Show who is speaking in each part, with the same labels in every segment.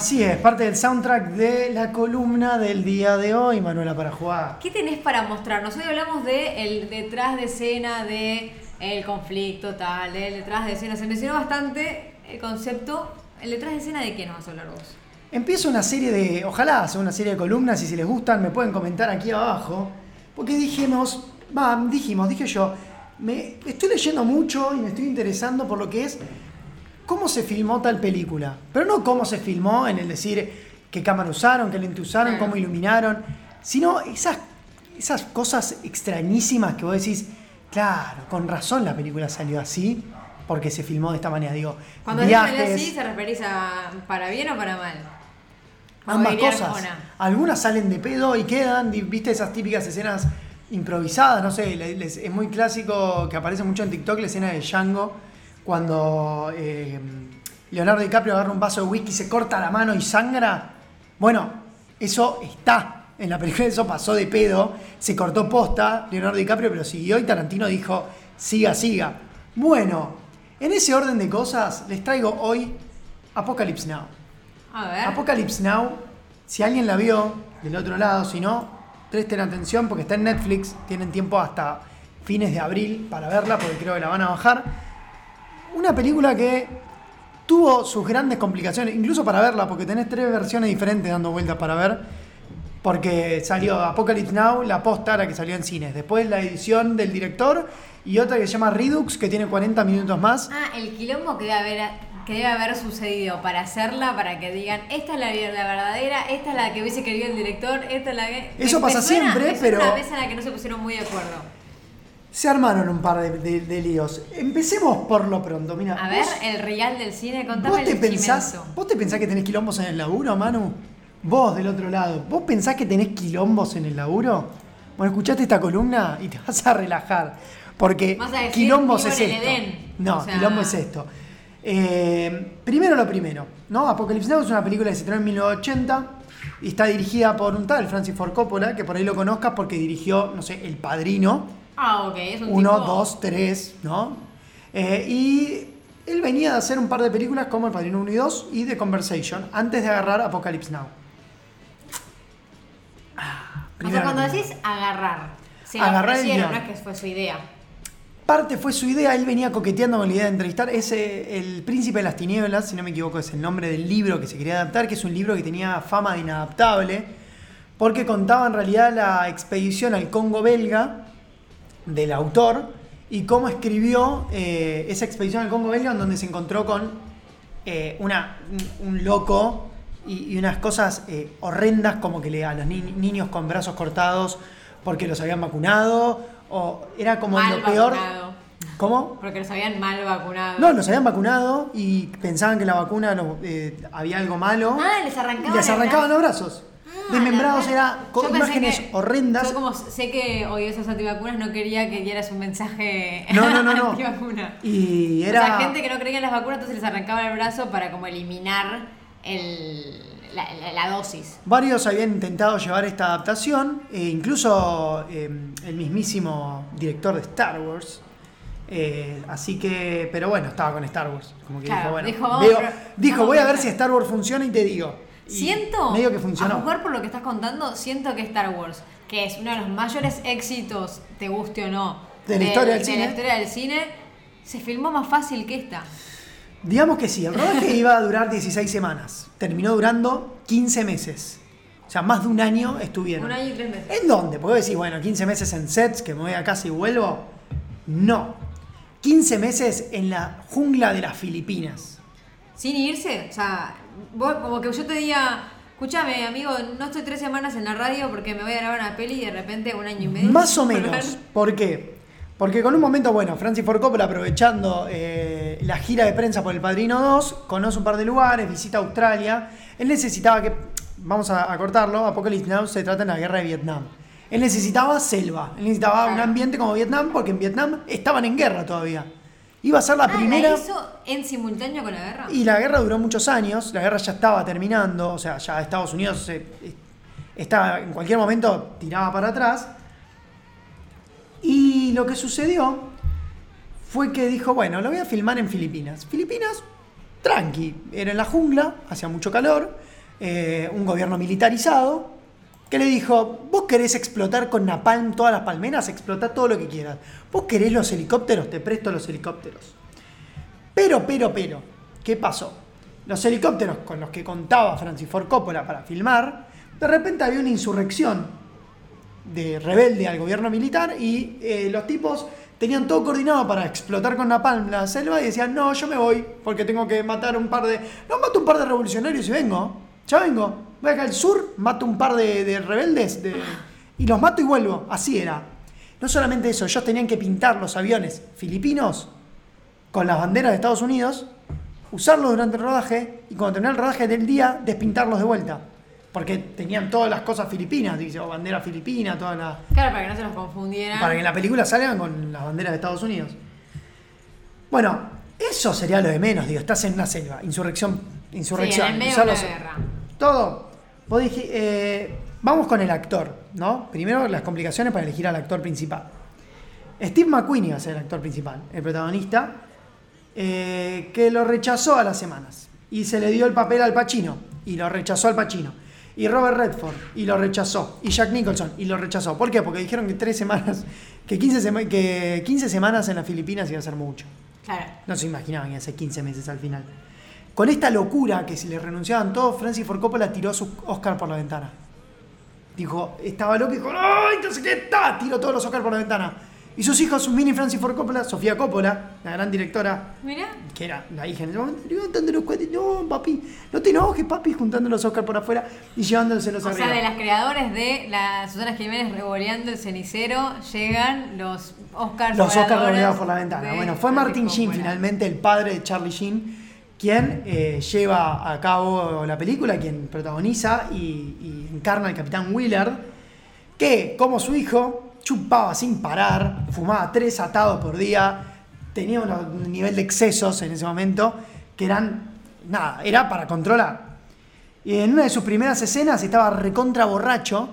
Speaker 1: Así es, parte del soundtrack de la columna del día de hoy, Manuela, para jugar.
Speaker 2: ¿Qué tenés para mostrarnos? Hoy hablamos de el detrás de escena de el conflicto tal, el detrás de escena. Se mencionó bastante el concepto. ¿El detrás de escena de qué nos vas a hablar vos?
Speaker 1: Empiezo una serie de, ojalá sea una serie de columnas y si les gustan me pueden comentar aquí abajo, porque dijimos, va, dijimos, dije yo, me estoy leyendo mucho y me estoy interesando por lo que es cómo se filmó tal película, pero no cómo se filmó en el decir qué cámara usaron, qué lente usaron, cómo iluminaron, sino esas, esas cosas extrañísimas que vos decís, claro, con razón la película salió así, porque se filmó de esta manera, digo,
Speaker 2: Cuando viajes, así, ¿se referís a para bien o para mal?
Speaker 1: Ambas cosas. Algunas salen de pedo y quedan, viste esas típicas escenas improvisadas, no sé, es muy clásico que aparece mucho en TikTok la escena de Django, cuando eh, Leonardo DiCaprio agarra un vaso de whisky, se corta la mano y sangra. Bueno, eso está en la película, eso pasó de pedo, se cortó posta Leonardo DiCaprio, pero siguió y Tarantino dijo, siga, siga. Bueno, en ese orden de cosas les traigo hoy Apocalypse Now.
Speaker 2: A ver.
Speaker 1: Apocalypse Now, si alguien la vio del otro lado, si no, presten atención porque está en Netflix, tienen tiempo hasta fines de abril para verla porque creo que la van a bajar. Una película que tuvo sus grandes complicaciones, incluso para verla, porque tenés tres versiones diferentes dando vueltas para ver. Porque salió Apocalypse Now, la posta, la que salió en cines. Después la edición del director y otra que se llama Redux, que tiene 40 minutos más.
Speaker 2: Ah, el quilombo que debe haber, que debe haber sucedido para hacerla, para que digan, esta es la, la verdadera, esta es la que hubiese querido el director, esta es la que...
Speaker 1: Eso pasa siempre, pero...
Speaker 2: Es una vez en la que no se pusieron muy de acuerdo.
Speaker 1: Se armaron un par de, líos. Empecemos por lo pronto. Mira,
Speaker 2: a ver, el real del cine, contame
Speaker 1: ¿vos te pensás, ¿Vos te pensás que tenés quilombos en el laburo, Manu? Vos del otro lado, ¿vos pensás que tenés quilombos en el laburo? Bueno, escuchaste esta columna y te vas a relajar. Porque quilombos es esto. No, quilombo es esto. Eh, primero lo primero, ¿no? Apocalypse Now es una película que se estrenó en 1980 y está dirigida por un tal Francis Ford Coppola, que por ahí lo conozcas porque dirigió, no sé, El Padrino
Speaker 2: Ah, ok, es un
Speaker 1: Uno, dos, tres, ¿no? Eh, y él venía de hacer un par de películas como El Padrino 1 y 2 y The Conversation antes de agarrar Apocalypse Now.
Speaker 2: Ah, o sea, cuando decís agarrar, se agarrar no es que fue su idea.
Speaker 1: Parte fue su idea, él venía coqueteando con la idea de entrevistar. ese El Príncipe de las Tinieblas, si no me equivoco, es el nombre del libro que se quería adaptar, que es un libro que tenía fama de inadaptable, porque contaba en realidad la expedición al Congo belga del autor y cómo escribió eh, esa expedición al Congo belga donde se encontró con eh, una, un, loco y, unas cosas eh, horrendas como que le, a los niños con brazos cortados porque los habían vacunado o era como lo peor. ¿Cómo?
Speaker 2: Porque los habían mal vacunado.
Speaker 1: No, los habían vacunado y pensaban que la vacuna había algo malo.
Speaker 2: Ah, les arrancaban,
Speaker 1: les arrancaban los brazos. Ah, desmembrados era con imágenes horrendas.
Speaker 2: Yo como sé que hoy esas antivacunas no quería que dieras un mensaje
Speaker 1: no, no, no, no.
Speaker 2: antivacuna.
Speaker 1: Y era...
Speaker 2: O sea, gente que no creía en las vacunas, entonces les arrancaba el brazo para como eliminar el, la, dosis.
Speaker 1: Varios habían intentado llevar esta adaptación, e incluso em, el mismísimo director de Star Wars. Eh, así que, pero bueno, estaba con Star Wars. Como que dijo, bueno, dijo, voy a ver si Star Wars funciona y te digo
Speaker 2: siento,
Speaker 1: medio que funcionó.
Speaker 2: a jugar por lo que estás contando, siento que Star Wars, que es uno de los mayores éxitos, te guste o no,
Speaker 1: de la historia del,
Speaker 2: cine. la historia del cine, se filmó más fácil que esta.
Speaker 1: Digamos que sí, el rodaje iba a durar 16 semanas, terminó durando 15 meses. O sea, más de un año estuvieron.
Speaker 2: Un año y tres meses.
Speaker 1: ¿En dónde? Porque decir, bueno, 15 meses en sets, que me voy a casa y vuelvo. No. 15 meses en la jungla de las Filipinas.
Speaker 2: ¿Sin irse? O sea, como que yo te diga, escúchame, amigo, no estoy tres semanas en la radio porque me voy a grabar una peli y de repente un año y medio.
Speaker 1: Más o menos. ¿Por qué? Porque con un momento, bueno, Francis Ford Coppola aprovechando eh, la gira de prensa por El Padrino 2, conoce un par de lugares, visita Australia. Él necesitaba que, vamos a, cortarlo, Apocalypse Now se trata en la guerra de Vietnam. Él necesitaba selva, él necesitaba un ambiente como Vietnam porque en Vietnam estaban en guerra todavía. Iba a ser la ah, primera.
Speaker 2: ¿La hizo en simultáneo con la guerra?
Speaker 1: Y la guerra duró muchos años, la guerra ya estaba terminando, o sea, ya Estados Unidos estaba, en cualquier momento tiraba para atrás. Y lo que sucedió fue que dijo, bueno, lo voy a filmar en Filipinas. Filipinas, tranqui, era en la jungla, hacía mucho calor. eh, un gobierno militarizado, que le dijo, vos querés explotar con napalm todas las palmeras, explota todo lo que quieras. Vos querés los helicópteros, te presto los helicópteros. Pero, pero, pero, ¿qué pasó? Los helicópteros con los que contaba Francis Ford Coppola para filmar, de repente había una insurrección de rebelde al gobierno militar y eh, los tipos tenían todo coordinado para explotar con napalm la selva y decían, no, yo me voy porque tengo que matar un par de... No, mato un par de revolucionarios y vengo, ya vengo. Voy acá al sur, mato un par de, de rebeldes de- y los mato y vuelvo. Así era. No solamente eso, ellos tenían que pintar los aviones filipinos con las banderas de Estados Unidos, usarlos durante el rodaje y cuando terminara el rodaje del día, despintarlos de vuelta. Porque tenían todas las cosas filipinas, dice, o bandera filipina, todas las...
Speaker 2: Claro, para que no se los confundieran.
Speaker 1: Para que en la película salgan con las banderas de Estados Unidos. Bueno, eso sería lo de menos, digo, estás en una selva, insurrección, insurrección.
Speaker 2: Sí, en el medio
Speaker 1: usar
Speaker 2: de
Speaker 1: los-
Speaker 2: una guerra.
Speaker 1: Todo. Vos dije, eh, vamos con el actor, ¿no? Primero las complicaciones para elegir al actor principal. Steve McQueen iba a ser el actor principal, el protagonista, eh, que lo rechazó a las semanas. Y se le dio el papel al Pacino, y lo rechazó al Pacino. Y Robert Redford, y lo rechazó. Y Jack Nicholson, y lo rechazó. ¿Por qué? Porque dijeron que tres semanas, que 15, sema- que 15 semanas en las Filipinas iba a ser mucho.
Speaker 2: Claro.
Speaker 1: No se imaginaban que hace 15 meses al final. Con esta locura que si le renunciaban todos, Francis Ford Coppola tiró su Oscar por la ventana. Dijo, estaba loco y dijo, ¡ay, sé qué está! Tiró todos los Oscars por la ventana. Y sus hijos, mini Francis Ford Coppola, Sofía Coppola, la gran directora,
Speaker 2: Mira.
Speaker 1: que era la hija en ese momento, levantando los cuates, no, papi, no te enojes, papi, juntando los Oscars por afuera y llevándoselos
Speaker 2: O
Speaker 1: arriba.
Speaker 2: sea, de las creadores de la Susana Jiménez revoleando el cenicero, llegan los Oscars
Speaker 1: Los Oscars revelados por la ventana. Bueno, fue Martin Sheen finalmente, el padre de Charlie Sheen, quien eh, lleva a cabo la película, quien protagoniza y, encarna al capitán Willard, que como su hijo chupaba sin parar, fumaba tres atados por día, tenía un nivel de excesos en ese momento que eran, nada, era para controlar. Y en una de sus primeras escenas estaba recontra borracho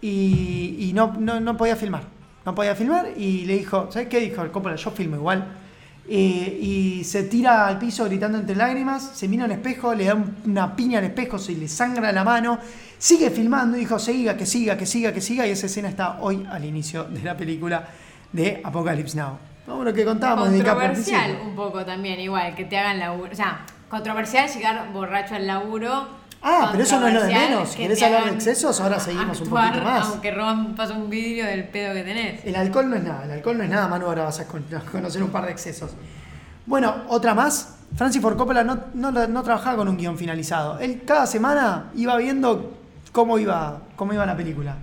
Speaker 1: y, no, podía filmar. No podía filmar y le dijo, ¿sabes qué? Dijo el Coppola, yo filmo igual. Eh, y se tira al piso gritando entre lágrimas, se mira al espejo, le da un- una piña al espejo, se le sangra la mano, sigue filmando y dijo, siga, que siga, que siga, que siga. Y esa escena está hoy al inicio de la película de Apocalypse Now. Vamos lo que contábamos
Speaker 2: Controversial un poco también, igual, que te hagan laburo. O sea, controversial llegar borracho al laburo.
Speaker 1: Ah, pero eso no es lo de menos.
Speaker 2: que
Speaker 1: ¿Querés hablar de excesos? Ahora seguimos un poquito más.
Speaker 2: Aunque Ron pasa un vídeo del pedo que tenés.
Speaker 1: El alcohol no es nada, el alcohol no es nada, Manu, ahora vas a con- conocer un par de excesos. Bueno, otra más. Francis Ford Coppola no, no, no trabajaba con un guion finalizado. Él cada semana iba viendo cómo iba, cómo iba la película.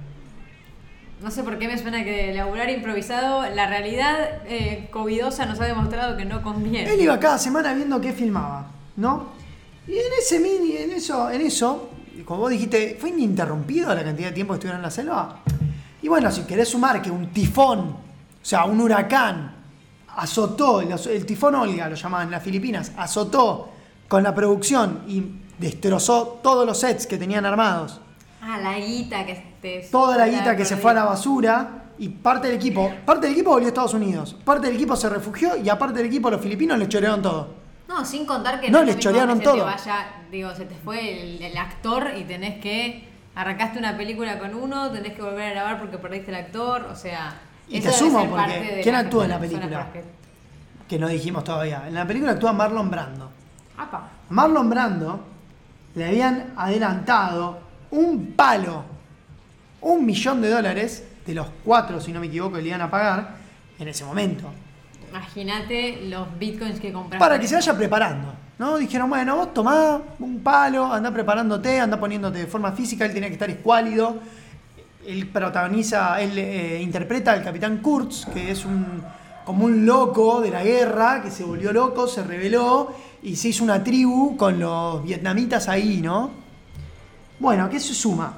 Speaker 2: No sé por qué me suena que laburar improvisado, la realidad eh, covidosa nos ha demostrado que no conviene.
Speaker 1: Él iba cada semana viendo qué filmaba, ¿no? Y en ese mini, en eso, en eso, como vos dijiste, ¿fue ininterrumpido la cantidad de tiempo que estuvieron en la selva? Y bueno, si querés sumar que un tifón, o sea, un huracán, azotó, el, el tifón Olga lo llamaban en las Filipinas, azotó con la producción y destrozó todos los sets que tenían armados.
Speaker 2: Ah, la guita que te.
Speaker 1: Toda la guita que se fue a la basura y parte del equipo, parte del equipo volvió a Estados Unidos, parte del equipo se refugió y aparte del equipo los filipinos le chorearon todo.
Speaker 2: No, sin contar que
Speaker 1: No,
Speaker 2: lo mismo
Speaker 1: chorearon todo.
Speaker 2: vaya, digo, se te fue el, el actor y tenés que. Arrancaste una película con uno, tenés que volver a grabar porque perdiste el actor, o sea.
Speaker 1: Y te sumo, porque ¿quién actúa en la película?
Speaker 2: que-
Speaker 1: que no dijimos todavía. En la película actúa Marlon Brando.
Speaker 2: Apa.
Speaker 1: Marlon Brando le habían adelantado un palo, un millón de dólares, de los cuatro, si no me equivoco, que le iban a pagar en ese momento.
Speaker 2: Imagínate los bitcoins que compraste.
Speaker 1: Para que se vaya preparando. ¿no? Dijeron, bueno, vos tomá un palo, anda preparándote, anda poniéndote de forma física, él tenía que estar escuálido. Él protagoniza, él eh, interpreta al capitán Kurtz, que es un como un loco de la guerra, que se volvió loco, se rebeló y se hizo una tribu con los vietnamitas ahí, ¿no? Bueno, ¿qué se suma?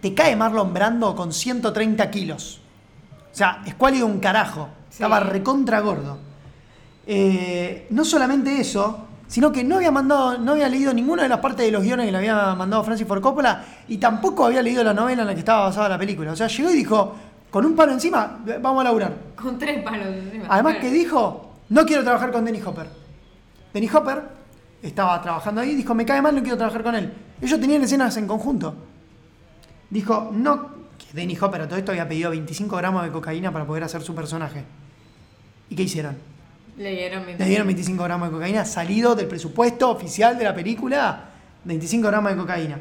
Speaker 1: Te cae Marlon Brando con 130 kilos. O sea, escuálido un carajo. Estaba recontra gordo. Eh, no solamente eso, sino que no había mandado, no había leído ninguna de las partes de los guiones que le había mandado Francis Ford Coppola y tampoco había leído la novela en la que estaba basada la película. O sea, llegó y dijo, con un palo encima, vamos a laburar.
Speaker 2: Con tres palos encima.
Speaker 1: Además que dijo, no quiero trabajar con Denny Hopper. Denny Hopper estaba trabajando ahí, dijo, me cae mal, no quiero trabajar con él. Ellos tenían escenas en conjunto. Dijo, no, que Denny Hopper a todo esto había pedido 25 gramos de cocaína para poder hacer su personaje. ¿Y qué hicieron?
Speaker 2: Le dieron
Speaker 1: Le dieron 25 gramos de cocaína, salido del presupuesto oficial de la película, 25 gramos de cocaína.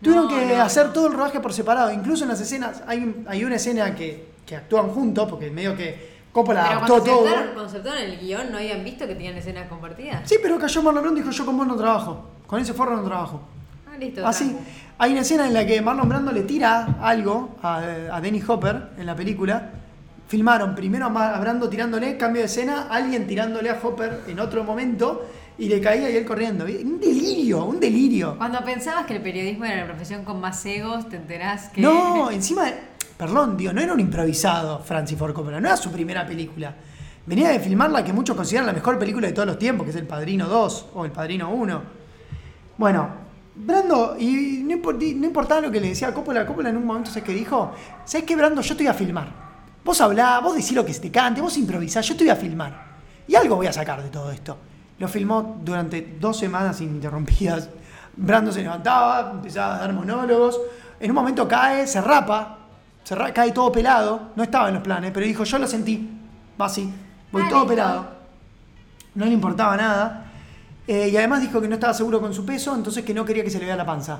Speaker 1: Tuvieron
Speaker 2: No,
Speaker 1: que
Speaker 2: no,
Speaker 1: hacer
Speaker 2: no.
Speaker 1: todo el rodaje por separado. Incluso en las escenas, hay, hay una escena que, que actúan juntos, porque medio que Coppola adaptó todo.
Speaker 2: cuando aceptaron el guion, ¿no habían visto que tenían escenas compartidas?
Speaker 1: Sí, pero cayó Marlon Brando y dijo, yo con vos no trabajo. Con ese forro no trabajo.
Speaker 2: Ah, listo.
Speaker 1: Así. Hay una escena en la que Marlon Brando le tira algo a, a Dennis Hopper en la película. Filmaron primero a Brando tirándole, cambio de escena, alguien tirándole a Hopper en otro momento y le caía y él corriendo. Un delirio, un delirio.
Speaker 2: Cuando pensabas que el periodismo era la profesión con más egos, te enterás que.
Speaker 1: No, encima, perdón, digo, no era un improvisado Francis Ford Coppola, no era su primera película. Venía de filmar la que muchos consideran la mejor película de todos los tiempos, que es El Padrino 2 o El Padrino 1. Bueno, Brando, y no, import- y no importaba lo que le decía a Coppola, Coppola en un momento, ¿sabes qué dijo? ¿Sabes qué, Brando? Yo te voy a filmar. Vos hablá, vos decís lo que se te cante, vos improvisás, yo te voy a filmar. Y algo voy a sacar de todo esto. Lo filmó durante dos semanas ininterrumpidas. Brando se levantaba, empezaba a dar monólogos. En un momento cae, se rapa, se ra- cae todo pelado. No estaba en los planes, pero dijo, yo lo sentí. Va así, voy todo pelado. No le importaba nada. Eh, y además dijo que no estaba seguro con su peso, entonces que no quería que se le vea la panza.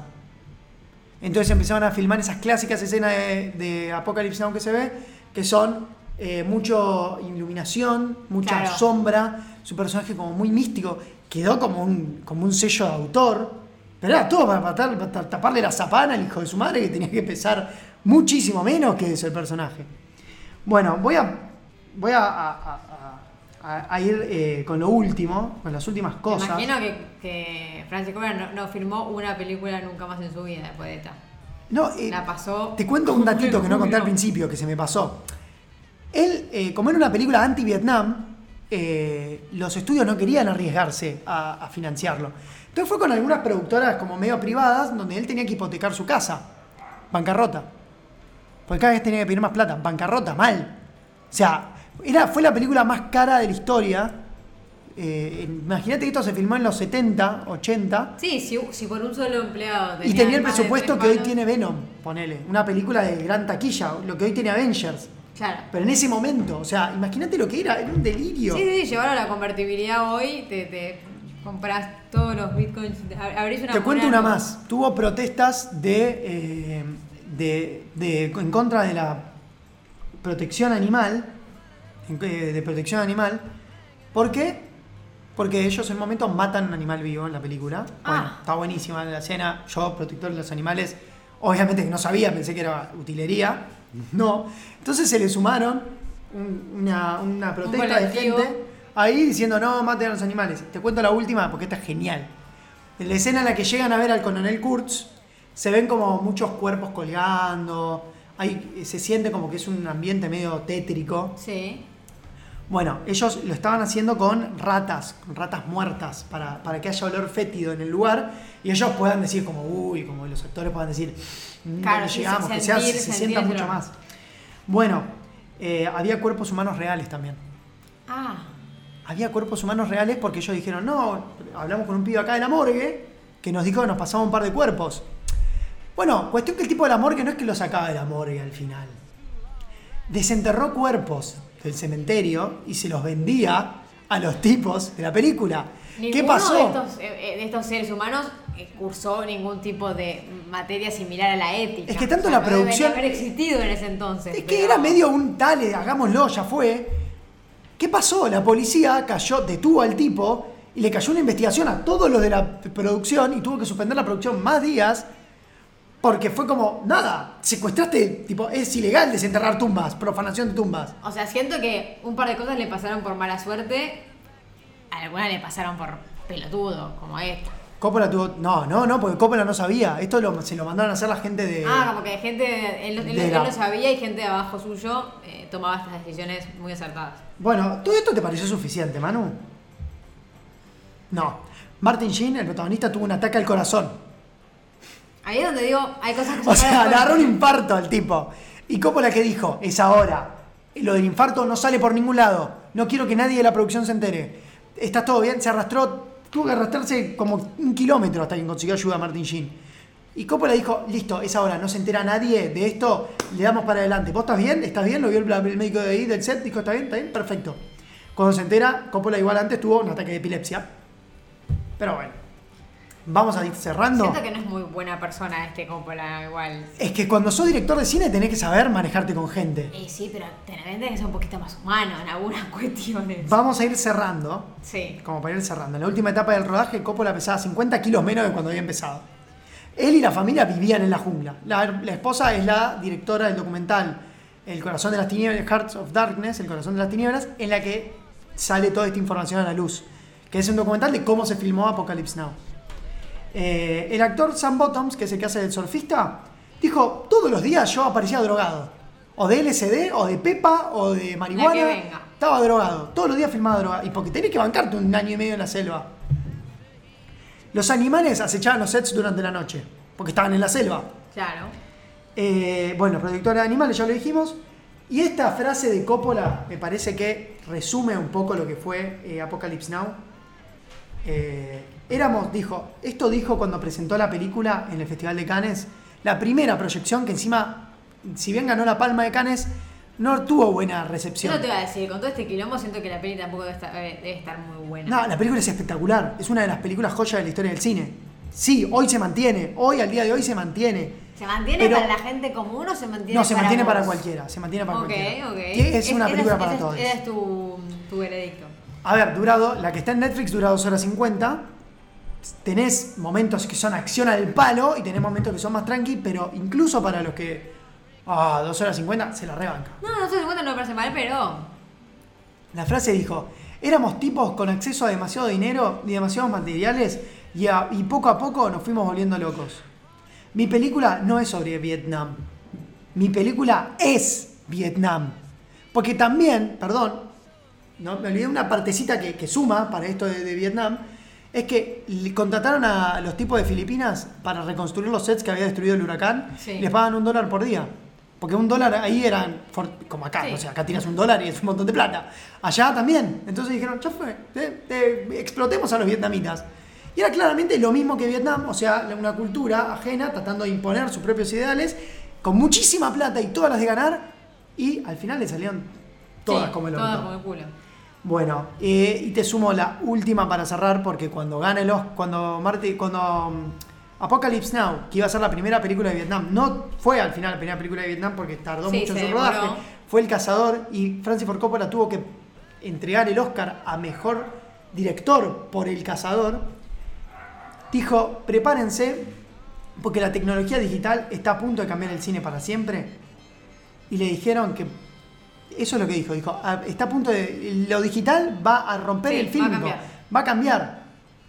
Speaker 1: Entonces empezaron a filmar esas clásicas escenas de, de Now que se ve, que son eh, mucho iluminación, mucha
Speaker 2: Claro.
Speaker 1: sombra, su personaje como muy místico, quedó como un, como un sello de autor, pero era todo para, para taparle la zapana al hijo de su madre que tenía que pesar muchísimo menos que eso el personaje. Bueno, voy a, voy a, a- a- a- a ir eh, con lo último, con las últimas
Speaker 2: Me
Speaker 1: cosas.
Speaker 2: imagino que, que Francis Coppola no, no filmó una película nunca más en su vida después de esta.
Speaker 1: No, eh,
Speaker 2: La pasó.
Speaker 1: Te cuento un datito que no conté al principio, que se me pasó. Él, eh, como era una película anti-Vietnam, eh, los estudios no querían arriesgarse a, a financiarlo. Entonces fue con algunas productoras como medio privadas, donde él tenía que hipotecar su casa. Bancarrota. Porque cada vez tenía que pedir más plata. Bancarrota, mal. O sea, era, fue la película más cara de la historia. Eh, Imagínate que esto se filmó en los 70, 80.
Speaker 2: Sí, si, si por un solo empleado.
Speaker 1: Y tenía el presupuesto que hoy tiene Venom, ponele. Una película de gran taquilla, lo que hoy tiene Avengers.
Speaker 2: Claro.
Speaker 1: Pero en ese momento, o sea, imagínate lo que era, era un delirio.
Speaker 2: Sí, sí, llevar a la convertibilidad hoy, te, te compras todos los bitcoins, ab- abrís una
Speaker 1: Te cuento una más. Tuvo protestas de, eh, de, de- en contra de la protección animal, eh, de protección animal. ¿Por qué? Porque ellos en un momento matan un animal vivo en la película. Bueno,
Speaker 2: Ah.
Speaker 1: está buenísima la escena. Yo, protector de los animales, obviamente que no sabía, pensé que era utilería. No. Entonces se le sumaron un- una, una protesta de gente ahí diciendo no maten a los animales. Te cuento la última porque esta es genial. En la escena en la que llegan a ver al coronel Kurtz, se ven como muchos cuerpos colgando. Hay, se siente como que es un ambiente medio tétrico.
Speaker 2: Sí.
Speaker 1: Bueno, ellos lo estaban haciendo con ratas, con ratas muertas, para, para que haya olor fétido en el lugar y ellos puedan decir como, uy, como los actores puedan decir, "Mm,
Speaker 2: Claro,
Speaker 1: ¿dónde
Speaker 2: sí,
Speaker 1: llegamos? que sea-
Speaker 2: sentir-
Speaker 1: se
Speaker 2: sentir
Speaker 1: sienta mucho más. Bueno, eh, había cuerpos humanos reales también.
Speaker 2: Ah,
Speaker 1: Había cuerpos humanos reales porque ellos dijeron, no, hablamos con un pibe acá de la morgue que nos dijo que nos pasaba un par de cuerpos. Bueno, cuestión que el tipo de la morgue no es que lo sacaba de la morgue al final. Desenterró cuerpos del cementerio y se los vendía a los tipos de la película. ¿Qué
Speaker 2: ninguno
Speaker 1: pasó?
Speaker 2: De estos, eh, eh, de estos seres humanos cursó ningún tipo de materia similar a la ética.
Speaker 1: Es que tanto la
Speaker 2: no debería
Speaker 1: producción-
Speaker 2: haber existido en ese entonces.
Speaker 1: Es que era medio un dale, hagámoslo, ya fue. ¿Qué pasó? La policía cayó, detuvo al tipo y le cayó una investigación a todos los de la producción y tuvo que suspender la producción más días porque fue como, nada, secuestraste, tipo, es ilegal desenterrar tumbas, profanación de tumbas.
Speaker 2: O sea, siento que un par de cosas le pasaron por mala suerte, algunas le pasaron por pelotudo, como esta.
Speaker 1: Coppola tuvo, no, no, no, porque Coppola no sabía, esto lo- se lo mandaron a hacer la gente de...
Speaker 2: Ah, como que gente, él, él- él
Speaker 1: la-
Speaker 2: lo sabía y gente de abajo suyo eh, tomaba estas decisiones muy acertadas.
Speaker 1: Bueno, ¿todo esto te pareció suficiente, Manu? No. Martin Sheen, el protagonista, tuvo un ataque al corazón.
Speaker 2: Ahí es donde digo, hay cosas que
Speaker 1: O sea, le agarró un infarto al tipo. ¿Y Coppola qué dijo? Es ahora. Lo del infarto no sale por ningún lado. No quiero que nadie de la producción se entere. Está todo bien, se arrastró tuvo que arrastrarse como un kilómetro hasta que consiguió ayuda a Martin Sheen. Y Coppola dijo, listo, es ahora, no se entera nadie de esto, le damos para adelante. ¿Vos estás bien? ¿Estás bien? Lo vio el, el médico de ahí del set, dijo, ¿está bien? ¿Está bien? Perfecto. Cuando se entera, Coppola igual antes tuvo un ataque de epilepsia. Pero bueno, vamos a ir cerrando.
Speaker 2: Siento que no es muy buena persona este Coppola, igual.
Speaker 1: Es que cuando sos director de cine tenés que saber manejarte con gente.
Speaker 2: Y sí, pero tenés que ser un poquito más humano en algunas cuestiones.
Speaker 1: Vamos a ir cerrando.
Speaker 2: Sí.
Speaker 1: Como para ir cerrando. En la última etapa del rodaje, Coppola pesaba 50 kilos menos de cuando había empezado. Él y la familia vivían en la jungla. La, la esposa es la directora del documental El corazón de las tinieblas, Hearts of Darkness, El corazón de las tinieblas, en la que sale toda esta información a la luz. Que es un documental de cómo se filmó Apocalypse Now. Eh, el actor Sam Bottoms, que es el que hace del surfista, dijo, todos los días yo aparecía drogado. O de LSD, o de pepa, o de marihuana. Estaba drogado. Todos los días filmaba drogado. Y porque tenés que bancarte un año y medio en la selva. Los animales acechaban los sets durante la noche. Porque estaban en la selva.
Speaker 2: Claro.
Speaker 1: Eh, bueno, productora de animales, ya lo dijimos. Y esta frase de Coppola me parece que resume un poco lo que fue eh, Apocalypse Now. Eh, éramos, dijo, esto dijo cuando presentó la película en el Festival de Cannes, la primera proyección que encima, si bien ganó la Palma de Cannes, no tuvo buena recepción.
Speaker 2: Yo no te iba a decir, con todo este quilombo siento que la peli tampoco debe estar, eh, debe estar muy buena.
Speaker 1: No, la película es espectacular, es una de las películas joyas de la historia del cine. Sí, hoy se mantiene, hoy al día de hoy se mantiene.
Speaker 2: ¿Se mantiene
Speaker 1: Pero-
Speaker 2: para la gente común o se mantiene
Speaker 1: No, se
Speaker 2: para
Speaker 1: mantiene
Speaker 2: vos?
Speaker 1: para cualquiera, se mantiene para
Speaker 2: Ok,
Speaker 1: cualquiera.
Speaker 2: ok.
Speaker 1: Y Es una película para
Speaker 2: es-
Speaker 1: todos.
Speaker 2: ese es tu, tu veredicto.
Speaker 1: A ver, durado, la que está en Netflix dura 2 horas 50. Tenés momentos que son acción al palo y tenés momentos que son más tranqui, pero incluso para los que. Ah, 2 horas 50 se la rebanca.
Speaker 2: No, no sé, cuenta no me parece mal, pero.
Speaker 1: La frase dijo: Éramos tipos con acceso a demasiado dinero y demasiados materiales y, a- y poco a poco nos fuimos volviendo locos. Mi película no es sobre Vietnam. Mi película es Vietnam. Porque también, perdón, no, me olvidé una partecita que, que suma para esto de, de Vietnam, es que contrataron a los tipos de Filipinas para reconstruir los sets que había destruido el huracán
Speaker 2: Sí.
Speaker 1: y les pagan un dólar por día. Porque un dólar ahí eran, como acá,
Speaker 2: Sí.
Speaker 1: o sea, acá tiras un dólar y es un montón de plata. Allá también. Entonces dijeron, ya fue, eh, eh, explotemos a los vietnamitas. Y era claramente lo mismo que Vietnam, o sea, una cultura ajena tratando de imponer sus propios ideales, con muchísima plata y todas las de ganar, y al final le salieron todas
Speaker 2: sí,
Speaker 1: como el
Speaker 2: Todas como el culo.
Speaker 1: Bueno, eh, y te sumo la última para cerrar, porque cuando gane los, cuando Marty, cuando mm, Apocalypse Now, que iba a ser la primera película de Vietnam, no fue al final la primera película de Vietnam porque tardó
Speaker 2: Sí,
Speaker 1: mucho en su rodaje, fue El Cazador y Francis Ford Coppola tuvo que entregar el Oscar a mejor director por El Cazador. Dijo, prepárense, porque la tecnología digital está a punto de cambiar el cine para siempre. Y le dijeron que eso es lo que dijo. Dijo, "Ah, está a punto de. Lo digital va a romper
Speaker 2: Sí,
Speaker 1: el
Speaker 2: va a
Speaker 1: film.
Speaker 2: cambiar.
Speaker 1: Va a cambiar.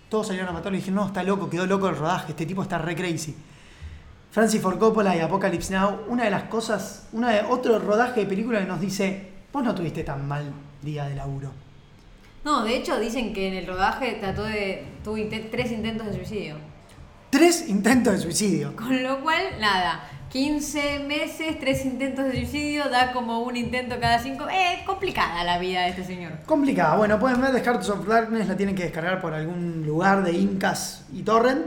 Speaker 1: Todos salieron a matarlo y dijeron, no, está loco, quedó loco el rodaje, este tipo está re crazy. Francis Ford Coppola y Apocalypse Now, una de las cosas, una de otro rodaje de película que nos dice, vos no tuviste tan mal día de laburo.
Speaker 2: No, de hecho dicen que en el rodaje trató de. tuvo tres intentos de suicidio.
Speaker 1: Tres intentos de suicidio.
Speaker 2: Con lo cual, nada. 15 meses, tres intentos de suicidio, da como un intento cada cinco. Eh, complicada la vida de este señor.
Speaker 1: Complicada. Bueno, pueden ver The Hearts of Darkness, la tienen que descargar por algún lugar de Incas y Torrent.